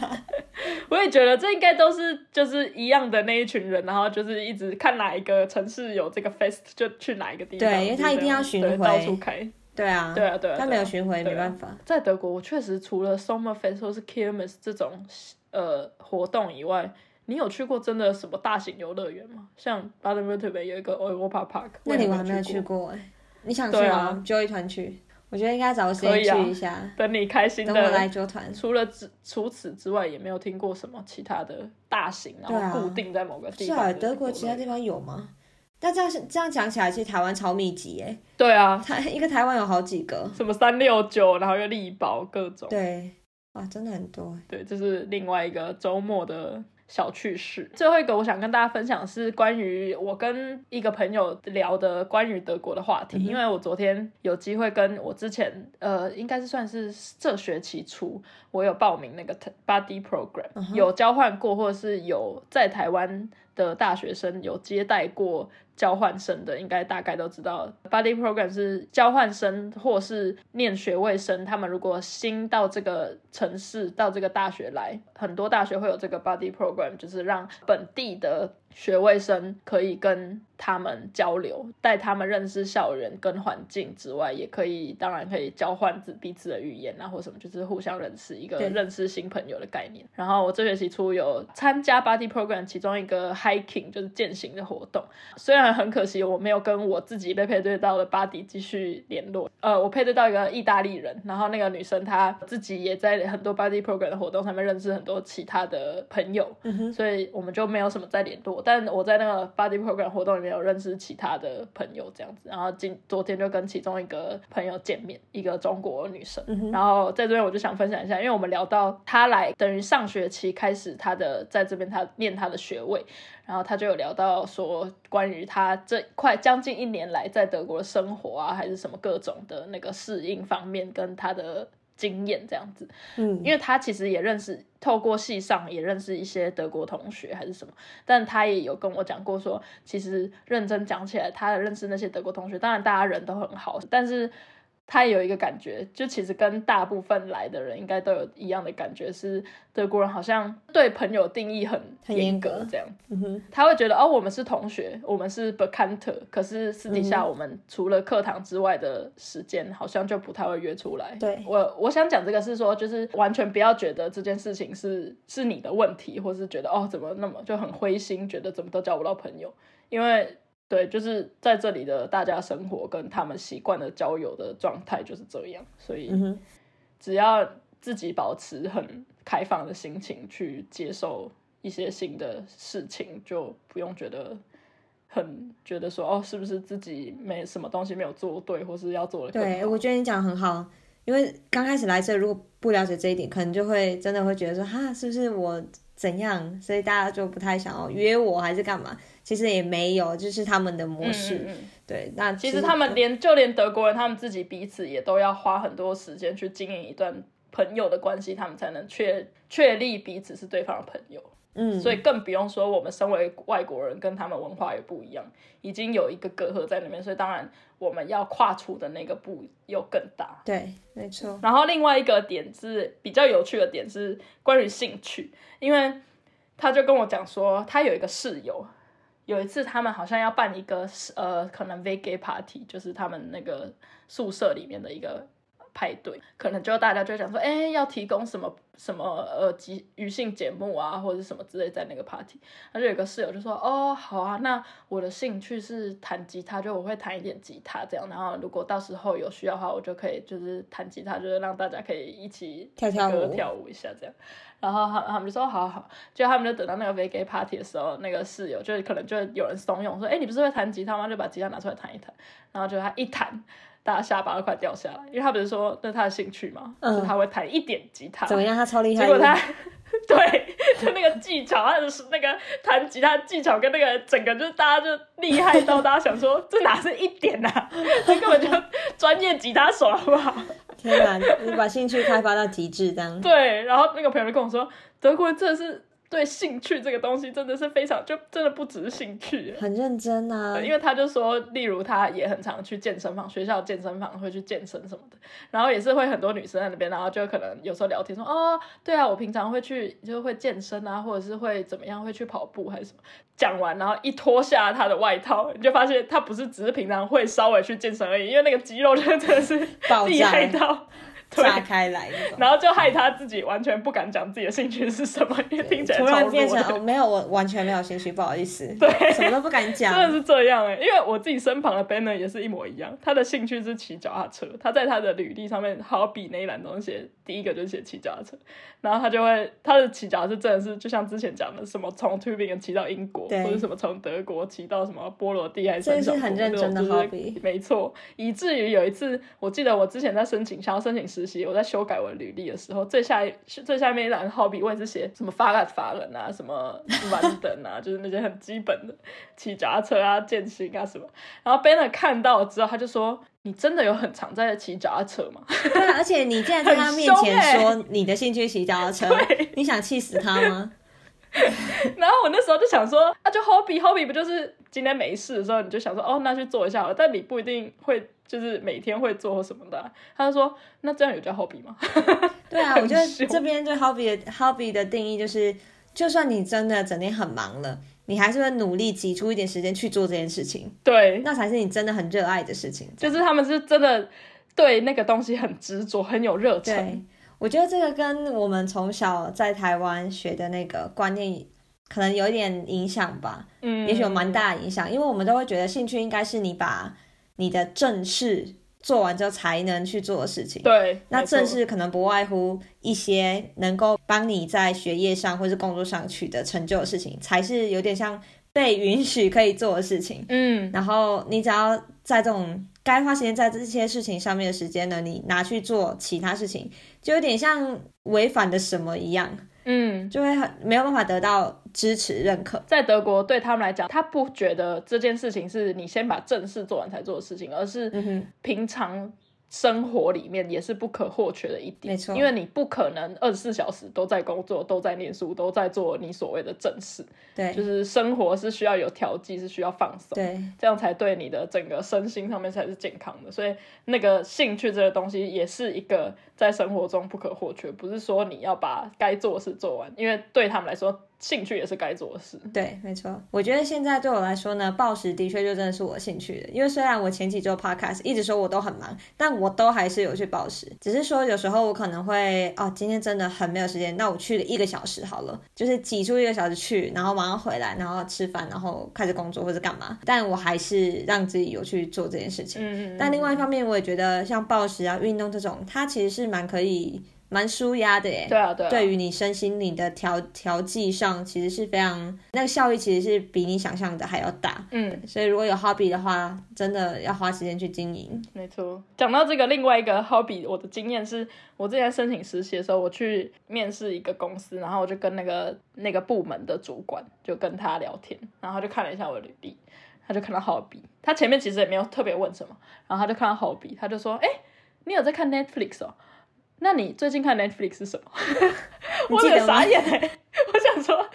我也觉得这应该都是就是一样的那一群人，然后就是一直看哪一个城市有这个 fest 就去哪一个地方。对，因为他一定要巡回，到处开。对啊，对啊，对啊，他没有巡回没办法。在德国，我确实除了 summer fest 或是 Kirmes 这种。呃，活动以外，你有去过真的什么大型游乐园吗？像巴德 e 特别有一个 Europa Park，那里我还没有去过哎。你想去吗？揪一团去，我觉得应该找个时间去一下。等你开心的，等我来揪团。除了之除此之外，也没有听过什么其他的大型，然后固定在某个地方。是啊，德国其他地方有吗？但这样这样讲起来，其实台湾超密集哎。对啊，台一个台湾有好几个，什么三六九，然后又力宝各种。对。哇，真的很多。对，这是另外一个周末的小趣事。最后一个，我想跟大家分享是关于我跟一个朋友聊的关于德国的话题。因为我昨天有机会跟我之前呃，应该是算是这学期初，我有报名那个 Buddy Program，有交换过，或者是有在台湾的大学生有接待过。交换生的应该大概都知道，Buddy Program 是交换生或是念学位生，他们如果新到这个城市、到这个大学来，很多大学会有这个 Buddy Program，就是让本地的。学位生可以跟他们交流，带他们认识校园跟环境之外，也可以当然可以交换自彼此的语言啊，或什么，就是互相认识一个认识新朋友的概念。然后我这学期初有参加 Body Program 其中一个 hiking 就是践行的活动，虽然很可惜我没有跟我自己被配对到的 Body 继续联络。呃，我配对到一个意大利人，然后那个女生她自己也在很多 Body Program 的活动上面认识很多其他的朋友，所以我们就没有什么再联络。但我在那个 Body Program 活动里面有认识其他的朋友，这样子，然后今昨天就跟其中一个朋友见面，一个中国女生，然后在这边我就想分享一下，因为我们聊到她来，等于上学期开始她的在这边她念她的学位，然后他就有聊到说关于他这快将近一年来在德国的生活啊，还是什么各种的那个适应方面，跟他的。经验这样子，嗯，因为他其实也认识，透过系上也认识一些德国同学还是什么，但他也有跟我讲过说，其实认真讲起来，他认识那些德国同学，当然大家人都很好，但是。他也有一个感觉，就其实跟大部分来的人应该都有一样的感觉，是德国人好像对朋友定义很很严格，这样。他会觉得哦，我们是同学，我们是 b e k a n t 可是私底下我们除了课堂之外的时间，好像就不太会约出来。对我，我想讲这个是说，就是完全不要觉得这件事情是是你的问题，或是觉得哦怎么那么就很灰心，觉得怎么都交不到朋友，因为。对，就是在这里的大家生活跟他们习惯的交友的状态就是这样，所以只要自己保持很开放的心情去接受一些新的事情，就不用觉得很觉得说哦，是不是自己没什么东西没有做对，或是要做的对，我觉得你讲得很好，因为刚开始来这，如果不了解这一点，可能就会真的会觉得说哈，是不是我怎样，所以大家就不太想要约我还是干嘛？其实也没有，就是他们的模式。嗯嗯嗯对，那其实他们连就连德国人，他们自己彼此也都要花很多时间去经营一段朋友的关系，他们才能确确立彼此是对方的朋友。嗯，所以更不用说我们身为外国人，跟他们文化也不一样，已经有一个隔阂在那边，所以当然我们要跨出的那个步又更大。对，没错。然后另外一个点是比较有趣的点是关于兴趣，因为他就跟我讲说，他有一个室友，有一次他们好像要办一个呃，可能 v gay party，就是他们那个宿舍里面的一个派对，可能就大家就讲说，哎，要提供什么什么呃即娱性节目啊，或者是什么之类在那个 party，他就有个室友就说，哦，好啊，那我的兴趣是弹吉他，就我会弹一点吉他这样，然后如果到时候有需要的话，我就可以就是弹吉他，就是让大家可以一起跳跳舞跳舞一下这样。然后他他们就说好好好，就他们就等到那个 v gay party 的时候，那个室友就可能就有人怂恿说，哎，你不是会弹吉他吗？就把吉他拿出来弹一弹，然后就他一弹。大家下巴都快掉下来，因为他不是说那是他的兴趣嘛，嗯就他会弹一点吉他。怎么样？他超厉害。结果他对就那个技巧，他的那个弹吉他技巧跟那个整个就是大家就厉害到大家想说这哪是一点啊，他根本就专业吉他手好不好？天哪，你把兴趣开发到极致，这样。对，然后那个朋友就跟我说，德国人真的是对兴趣这个东西真的是非常，就真的不只是兴趣。很认真啊，因为他就说，例如他也很常去健身房，学校健身房会去健身什么的，然后也是会很多女生在那边，然后就可能有时候聊天说，哦，对啊，我平常会去，就会健身啊，或者是会怎么样，会去跑步还是什么。讲完，然后一脱下他的外套，你就发现他不是只是平常会稍微去健身而已，因为那个肌肉就真的是爆厉害到。炸开来。然后就害他自己完全不敢讲自己的兴趣是什么，因为听起来突然变成哦，没有，我完全没有兴趣，不好意思，对。什么都不敢讲。真的。是这样哎、因为我自己身旁的 Banner 也是一模一样，他的兴趣是骑脚踏车，他在他的履历上面好比那一栏东西，第一个就是写骑脚踏车，然后他就会他的骑脚踏车真的是就像之前讲的，什么从 Tubingen 骑到英国，或者什么从德国骑到什么波罗的海这是三小国很认真的那种就是 hobby 没错，以至于有一次，我记得我之前在申请想要申请实习，我在修改我的履历的时候，最下一最下面一栏 hobby 我也是写什么发感法人啊，什么完等啊，就是那些很基本的骑脚踏车啊、健行啊什么。然后 Banner 看到之后，他就说：“你真的有很常在骑脚踏车吗 对啊，而且你竟然在他面前说你的兴趣骑脚踏车，你想气死他吗？？” 然后我那时候就想说：“啊，就 hobby hobby 不就是今天没事的时候，你就想说哦，那去做一下好了，但你不一定会。”就是每天会做或什么的啊、他就说：“那这样有叫 hobby 吗？” 对啊，我觉得这边对 hobby 的 hobby 的定义就是，就算你真的整天很忙了，你还是会努力挤出一点时间去做这件事情，对，那才是你真的很热爱的事情。就是他们是真的对那个东西很执着，很有热忱。对，我觉得这个跟我们从小在台湾学的那个观念可能有一点影响吧，嗯，也许有蛮大的影响，因为我们都会觉得兴趣应该是你把你的正事做完之后才能去做的事情。对，那正事可能不外乎一些能够帮你在学业上或是工作上取得成就的事情，才是有点像被允许可以做的事情。嗯，然后你只要在这种该花时间在这些事情上面的时间呢，你拿去做其他事情，就有点像违反的什么一样，嗯，就会很没有办法得到支持认可。在德国对他们来讲，他不觉得这件事情是你先把正事做完才做的事情，而是平常生活里面也是不可或缺的一点。没错因为你不可能二十四小时都在工作、都在念书、都在做你所谓的正事，对就是生活是需要有调剂，是需要放松。对这样才对你的整个身心上面才是健康的。所以那个兴趣这个东西也是一个在生活中不可或缺，不是说你要把该做的事做完，因为对他们来说，兴趣也是该做的事。对，没错。我觉得现在对我来说呢，暴食的确就真的是我兴趣的。因为虽然我前几周 podcast 一直说我都很忙，但我都还是有去暴食。只是说有时候我可能会哦，今天真的很没有时间，那我去了一个小时好了，就是挤出一个小时去，然后马上回来，然后吃饭，然后开始工作或者干嘛。但我还是让自己有去做这件事情。嗯，但另外一方面，我也觉得像暴食啊、运动这种，它其实是蛮可以蛮舒压的耶。对啊，对啊，对于你身心灵的调调剂上，其实是非常那个效益，其实是比你想象的还要大。嗯，所以如果有 hobby 的话，真的要花时间去经营。没错。讲到这个，另外一个 hobby，我的经验是我之前申请实习的时候，我去面试一个公司，然后我就跟那个那个部门的主管就跟他聊天，然后就看了一下我的履历，他就看到 hobby，他前面其实也没有特别问什么，然后他就看到 hobby，他就说：“哎、你有在看 Netflix 哦？那你最近看 Netflix 是什么？” 我有傻眼哎、我想说，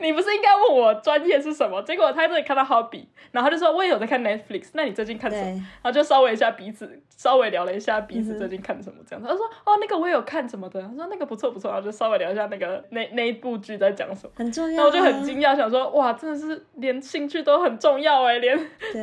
你不是应该问我专业是什么？结果他这里看到 hobby，然后他就说我也有在看 Netflix，那你最近看什么？然后就稍微一下彼此，稍微聊了一下彼嗯此最近看什么这样子。他说哦，那个我也有看什么的，他说那个不错不错，然后就稍微聊一下那个那那一部剧在讲什么。很重要、啊。然后我就很惊讶，想说哇，真的是连兴趣都很重要哎，连，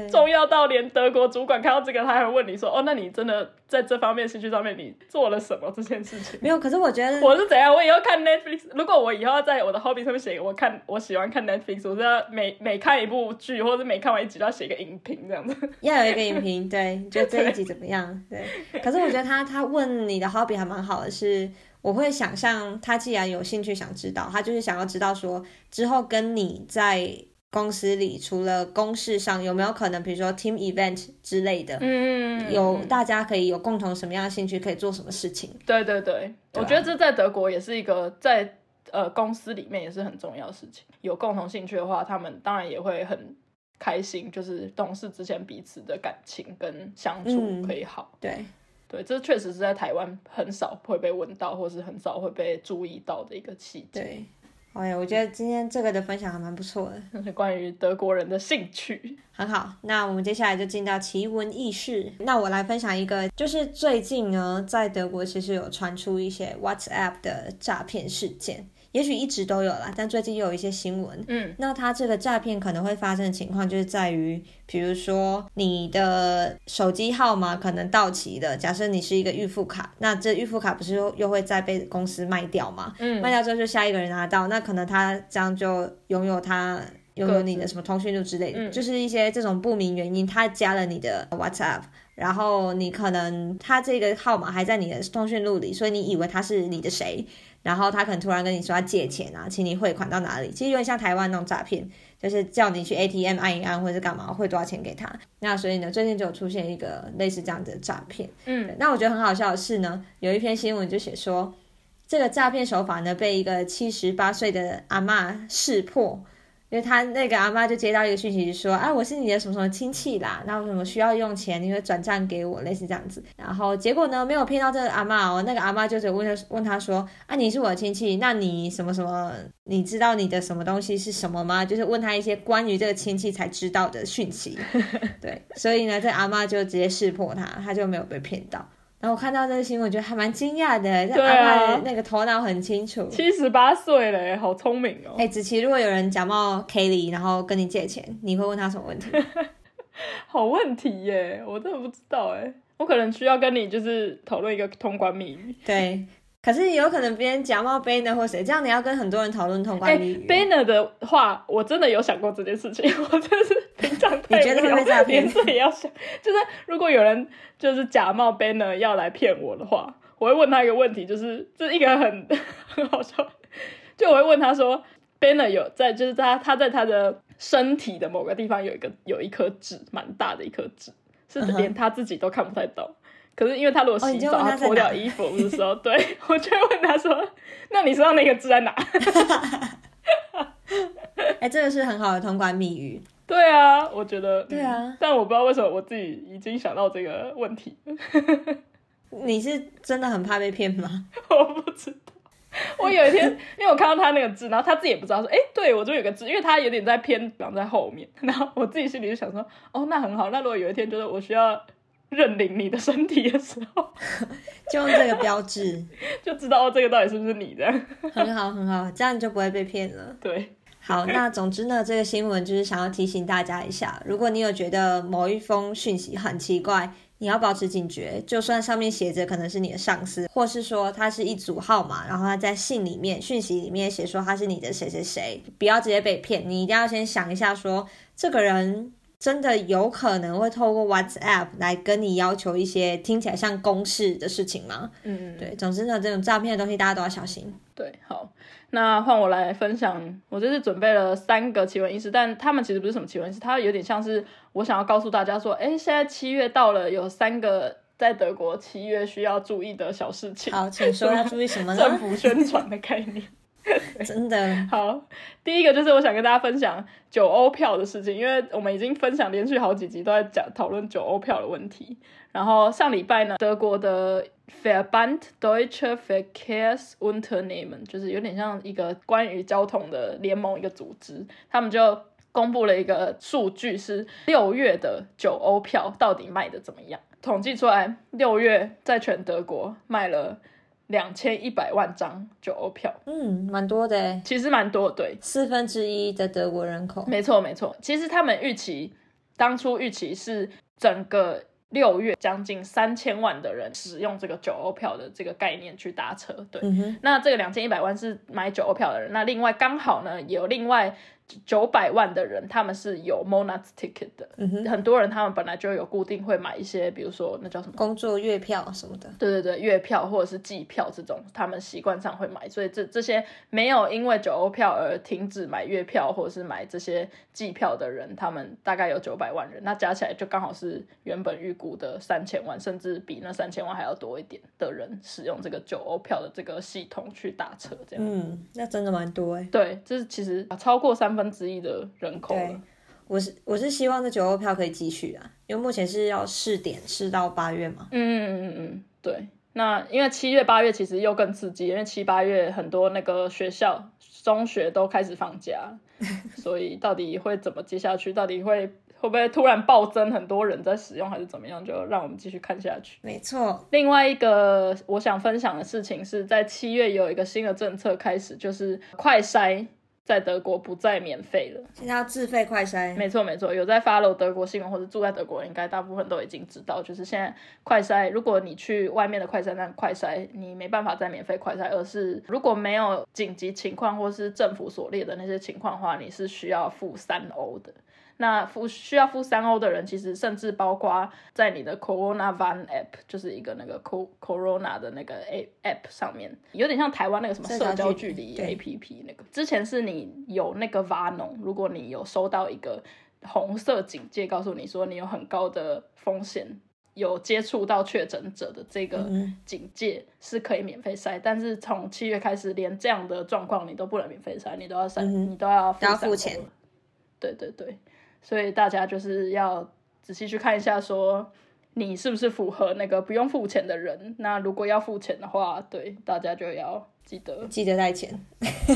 重要到连德国主管看到这个，他还会问你说哦，那你真的在这方面兴趣上面你做了什么这件事情？没有。可是我觉得，我是怎样？我以后看 Netflix，如果我以后要在我的 hobby 上面写，我看我喜欢看 Netflix，我是要每每看一部剧，或者每看完一集都要写一个影评这样子。要有一个影评，对，你觉得这一集怎么样？对。可是我觉得他他问你的 hobby 还蛮好的是，我会想象他既然有兴趣想知道，他就是想要知道说之后跟你在公司里除了公事上有没有可能，比如说 team event 之类的，嗯有大家可以有共同什么样的兴趣，可以做什么事情。对对对，我觉得这在德国也是一个在呃公司里面也是很重要的事情。有共同兴趣的话，他们当然也会很开心，就是同事之间彼此的感情跟相处嗯可以好。对，对，这确实是在台湾很少会被问到，或是很少会被注意到的一个细节。对。哎呀，我觉得今天这个的分享还蛮不错的，那 是关于德国人的兴趣。很好。那我们接下来就进到奇闻异事。那我来分享一个，就是最近呢，在德国其实有传出一些 WhatsApp 的诈骗事件，也许一直都有啦，但最近又有一些新闻。嗯，那他这个诈骗可能会发生的情况，就是在于，比如说你的手机号码可能到期的，假设你是一个预付卡，那这预付卡不是又又会再被公司卖掉吗？嗯卖掉之后就下一个人拿到，那可能他这样就拥有他拥有你的什么通讯录之类的，嗯就是一些这种不明原因，他加了你的 WhatsApp。然后你可能他这个号码还在你的通讯录里，所以你以为他是你的谁，然后他可能突然跟你说要借钱啊，请你汇款到哪里，其实有点像台湾那种诈骗，就是叫你去 ATM 按一按或者是干嘛汇多少钱给他。那所以呢，最近就有出现一个类似这样的诈骗。嗯，那我觉得很好笑的是呢，有一篇新闻就写说，这个诈骗手法呢被一个七十八岁的阿妈识破。因为他那个阿妈就接到一个讯息，就说啊，我是你的什么什么亲戚啦，然后什么需要用钱，你会转账给我，类似这样子。然后结果呢，没有骗到这个阿妈哦，那个阿妈就只问他问他说啊，你是我的亲戚，那你什么什么，你知道你的什么东西是什么吗？就是问他一些关于这个亲戚才知道的讯息。对，所以呢，这阿妈就直接识破他，他就没有被骗到。然后我看到这个新闻，我觉得还蛮惊讶的，这对啊阿妈的那个头脑很清楚。七十八岁了，好聪明哦。哎，子琪，如果有人假冒 Kelly，然后跟你借钱，你会问他什么问题？好问题耶，我真的不知道哎，我可能需要跟你就是讨论一个通关密语。对，可是有可能别人假冒 Banner 或谁，这样你要跟很多人讨论通哎关密语。，Banner 的话，我真的有想过这件事情，我真的是平常太你觉得会无聊被诈骗连这也要想，就是如果有人就是假冒 Banner 要来骗我的话，我会问他一个问题，就是这一个很 很好笑，就我会问他说，Banner 有在就是在他他在他的身体的某个地方有一个有一颗痣，蛮大的一颗痣，是连他自己都看不太到。可是因为他如果洗澡，他脱掉衣服的时候，对我就会问他说：“那你身上那个痣在哪？”哎，这个是很好的通关密语。对啊，我觉得对啊嗯但我不知道为什么我自己已经想到这个问题，你是真的很怕被骗吗？我不知道。我有一天，因为我看到他那个痣，然后他自己也不知道说，哎、对我就有个痣，因为他有点在偏长在后面，然后我自己心里就想说，哦，那很好，那如果有一天就是我需要认领你的身体的时候，就用这个标志，就知道哦，这个到底是不是你的。很好很好，这样你就不会被骗了。对，好，那总之呢，这个新闻就是想要提醒大家一下，如果你有觉得某一封讯息很奇怪，你要保持警觉，就算上面写着可能是你的上司，或是说他是一组号码，然后他在信里面、讯息里面写说他是你的谁谁谁，不要直接被骗，你一定要先想一下说这个人真的有可能会透过 WhatsApp 来跟你要求一些听起来像公事的事情吗？嗯，对，总之呢，这种诈骗的东西大家都要小心。对，好，那换我来分享。我这次准备了三个奇闻异事，但他们其实不是什么奇闻异事，它有点像是我想要告诉大家说，哎，现在七月到了，有三个在德国七月需要注意的小事情。好，请说要注意什么 政？府宣传的概念。真的，好，第一个就是我想跟大家分享九欧票的事情，因为我们已经分享连续好几集都在讲讨论九欧票的问题。然后上礼拜呢，德国的 Verband Deutsche Verkehrsunternehmen 就是有点像一个关于交通的联盟一个组织，他们就公布了一个数据，是六月的九欧票到底卖的怎么样？统计出来，六月在全德国卖了两千一百万张九欧票。嗯，蛮多的，其实蛮多，对，四分之一的德国人口。没错没错。其实他们预期，当初预期是整个六月将近三千万的人使用这个九欧票的这个概念去搭车，对。嗯，那这个两千一百万是买九欧票的人，那另外刚好呢有另外九百万的人，他们是有 Monats ticket 的。很多人他们本来就有固定会买一些，比如说那叫什么？工作月票什么的。对对对，月票或者是季票这种，他们习惯上会买，所以这这些没有因为九欧票而停止买月票或者是买这些季票的人，他们大概有九百万人，那加起来就刚好是原本预估的三千万，甚至比那三千万还要多一点的人使用这个九欧票的这个系统去打车，这样。嗯，那真的蛮多诶。对，这是其实超过三分之一的人口了对。我是我是希望这九欧票可以继续啊，因为目前是要试点试到八月嘛。嗯嗯嗯嗯，对。那因为七月八月其实又更刺激，因为七八月很多那个学校中学都开始放假，所以到底会怎么接下去？到底会会不会突然暴增很多人在使用，还是怎么样？就让我们继续看下去。没错，另外一个我想分享的事情是在七月有一个新的政策开始，就是快筛在德国不再免费了。现在要自费快筛。没错没错，有在 follow 德国新闻或者住在德国，应该大部分都已经知道，就是现在快筛，如果你去外面的快筛站快筛，你没办法再免费快筛，而是如果没有紧急情况或是政府所列的那些情况的话，你是需要付三欧的。那付需要付三欧的人，其实甚至包括在你的 Corona Van App，就是一个那个 Co Corona 的那个 A App 上面，有点像台湾那个什么社交距离 APP 那个。之前是你有那个 Vanon，如果你有收到一个红色警戒，告诉你说你有很高的风险。有接触到确诊者的这个嗯警戒是可以免费筛，但是从七月开始，连这样的状况你都不能免费筛，你都要筛，嗯你都要都要付钱。对对对，所以大家就是要仔细去看一下，说你是不是符合那个不用付钱的人。那如果要付钱的话，对大家就要记得，记得带钱，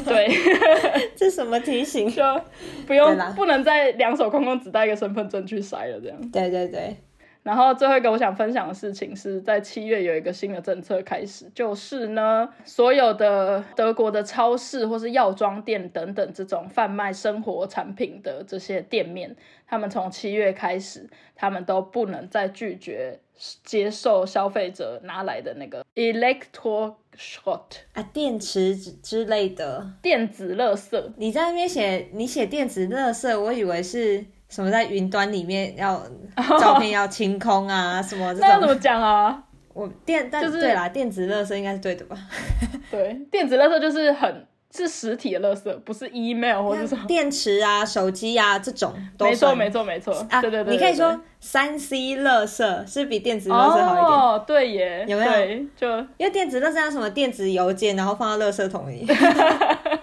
对 这什么提醒？就不用不能再两手空空只带一个身份证去筛了，这样。对对对，然后最后一个我想分享的事情是在七月有一个新的政策开始，就是呢，所有的德国的超市或是药妆店等等这种贩卖生活产品的这些店面，他们从七月开始，他们都不能再拒绝接受消费者拿来的那个 electro shot 啊，电池之之类的。电子垃圾。你在那边写，你写电子垃圾，我以为是什么在云端里面要照片要清空啊，什么这那要怎么种。讲啊？我电，但就是对啦，电子垃圾应该是对的吧？对，电子垃圾就是很是实体的垃圾，不是 email 或者什么。电池啊、手机啊这种都没错，算没错，没错。啊，对对对，你可以对说三 C 垃圾是比电子垃圾好一点，哦，对耶，有没有對，就因为电子垃圾像什么电子邮件，然后放到垃圾桶里。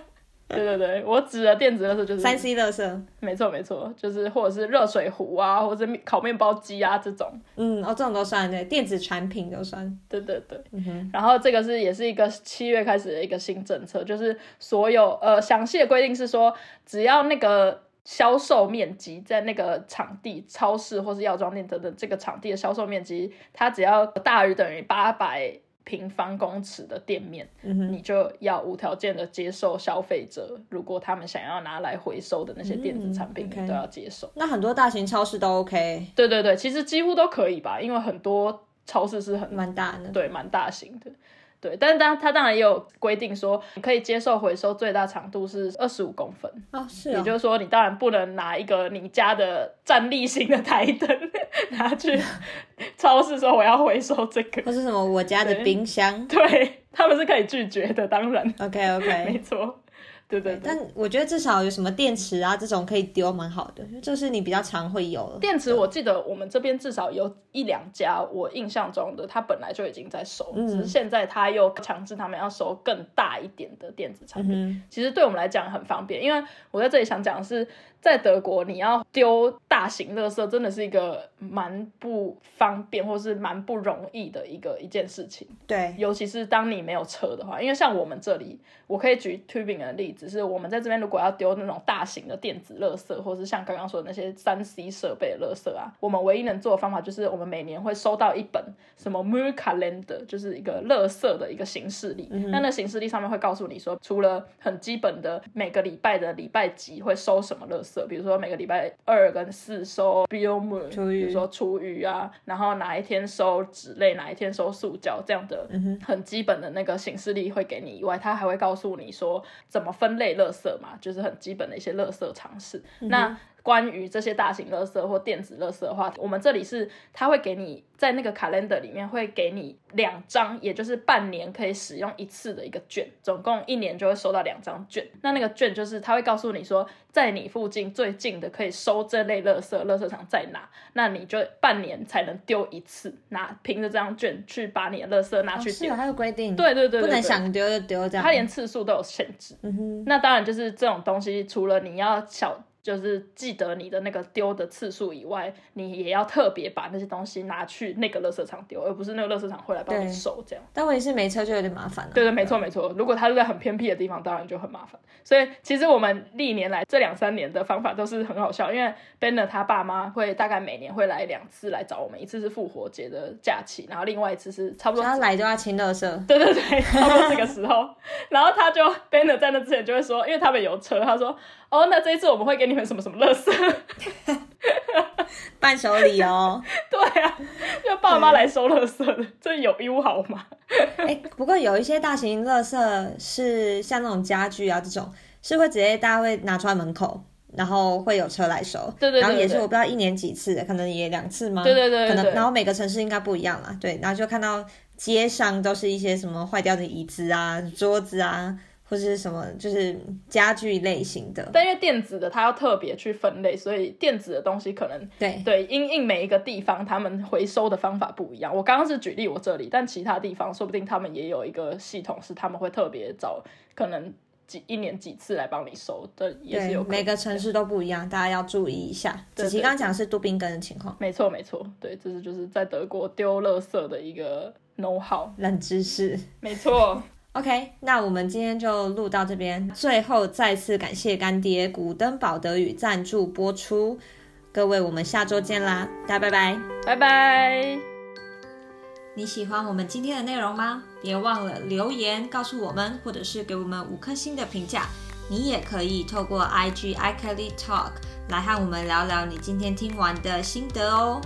对对对，我指的电子垃圾就是三 C 垃圾，没错没错，就是或者是热水壶啊，或者是烤面包机啊这种。嗯，哦，这种都算对，电子产品都算。对对对，嗯哼，然后这个是也是一个七月开始的一个新政策，就是所有呃详细的规定是说，只要那个销售面积在那个场地、超市或是药妆店等等这个场地的销售面积，它只要大于等于八百平方公尺的店面，嗯，你就要无条件的接受消费者，如果他们想要拿来回收的那些电子产品，嗯你都要接受。那很多大型超市都 OK，对对对，其实几乎都可以吧，因为很多超市是很蛮大的。对，蛮大型的。对，但是当它当然也有规定说，你可以接受回收最大长度是二十五公分，哦，是也哦，就是说你当然不能拿一个你家的站立型的台灯 拿去 超市说我要回收这个，或是什么我家的冰箱。对他们是可以拒绝的，当然。OK OK，没错，对对对。但我觉得至少有什么电池啊这种可以丢，蛮好的，就是你比较常会有的。电池，我记得我们这边至少有一两家，我印象中的，它本来就已经在收，嗯只是现在它又强制他们要收更大一点的电子产品。嗯其实对我们来讲很方便，因为我在这里想讲的是，在德国你要丢大型垃圾，真的是一个蛮不方便或是蛮不容易的一个一件事情。对，尤其是当你没有车的话，因为像我们这里，我可以举 Tubing 的例子，是我们在这边如果要丢那种大型的电子垃圾，或是像刚刚说的那些三 C 设备的垃圾啊，我们唯一能做的方法就是我们每年会收到一本什么 m u r Calendar，就是一个垃圾的一个形式历。那那形式历上面会告诉你说，除了很基本的每个礼拜的礼拜几会收什么垃圾，比如说每个礼拜二跟四收 Bio m u 厨余比如说厨余啊，然后哪一天收纸类，哪一天收塑胶这样的很基本的那个形式力会给你以外，他还会告诉你说怎么分类垃圾嘛，就是很基本的一些垃圾常识。那关于这些大型垃圾或电子垃圾的话，我们这里是它会给你在那个 calendar 里面会给你两张，也就是半年可以使用一次的一个券，总共一年就会收到两张券。那那个券就是它会告诉你说，在你附近最近的可以收这类垃圾，垃圾场在哪，那你就半年才能丢一次，拿凭着这张券去把你的垃圾拿去丢。是啊，还有规定，对对对对不能想丢就丢这样。它连次数都有限制。嗯哼，那当然就是这种东西，除了你要小。就是记得你的那个丢的次数以外，你也要特别把那些东西拿去那个垃圾场丢，而不是那个垃圾场会来帮你对收这样。但问题是没车就有点麻烦了。对对，没错没错。如果它是在很偏僻的地方，当然就很麻烦。所以其实我们历年来这两三年的方法都是很好笑，因为 Banner 他爸妈会大概每年会来两次来找我们，一次是复活节的假期，然后另外一次是差不多他来就要清垃圾。对对对，差不多这个时候，然后他就 Banner 在那之前就会说，因为他们有车，他说，哦，那这一次我们会给你们什么什么乐色，伴手礼哦。对啊，就爸妈来收乐色的，这有优好吗？哎、不过有一些大型乐色是像那种家具啊这种，是会直接大家会拿出来门口，然后会有车来收。对对对然后也是我不知道一年几次，可能也两次吗？对对对对对可能然后每个城市应该不一样啦。对，然后就看到街上都是一些什么坏掉的椅子啊、桌子啊，或者是什么就是家具类型的。但因为电子的它要特别去分类，所以电子的东西可能对对因应每一个地方他们回收的方法不一样。我刚刚是举例我这里，但其他地方说不定他们也有一个系统，是他们会特别找可能几一年几次来帮你收的，也是有，每个城市都不一样，大家要注意一下。对对子琪刚刚讲的是杜宾根的情况，没错没错，对，这是就是在德国丢垃圾的一个 know how，冷知识。没错。OK，那我们今天就录到这边。最后再次感谢干爹古登堡德语赞助播出，各位，我们下周见啦，大家拜拜。拜拜。你喜欢我们今天的内容吗？别忘了留言告诉我们，或者是给我们五颗星的评价。你也可以透过 IG i k e l y Talk 来和我们聊聊你今天听完的心得哦。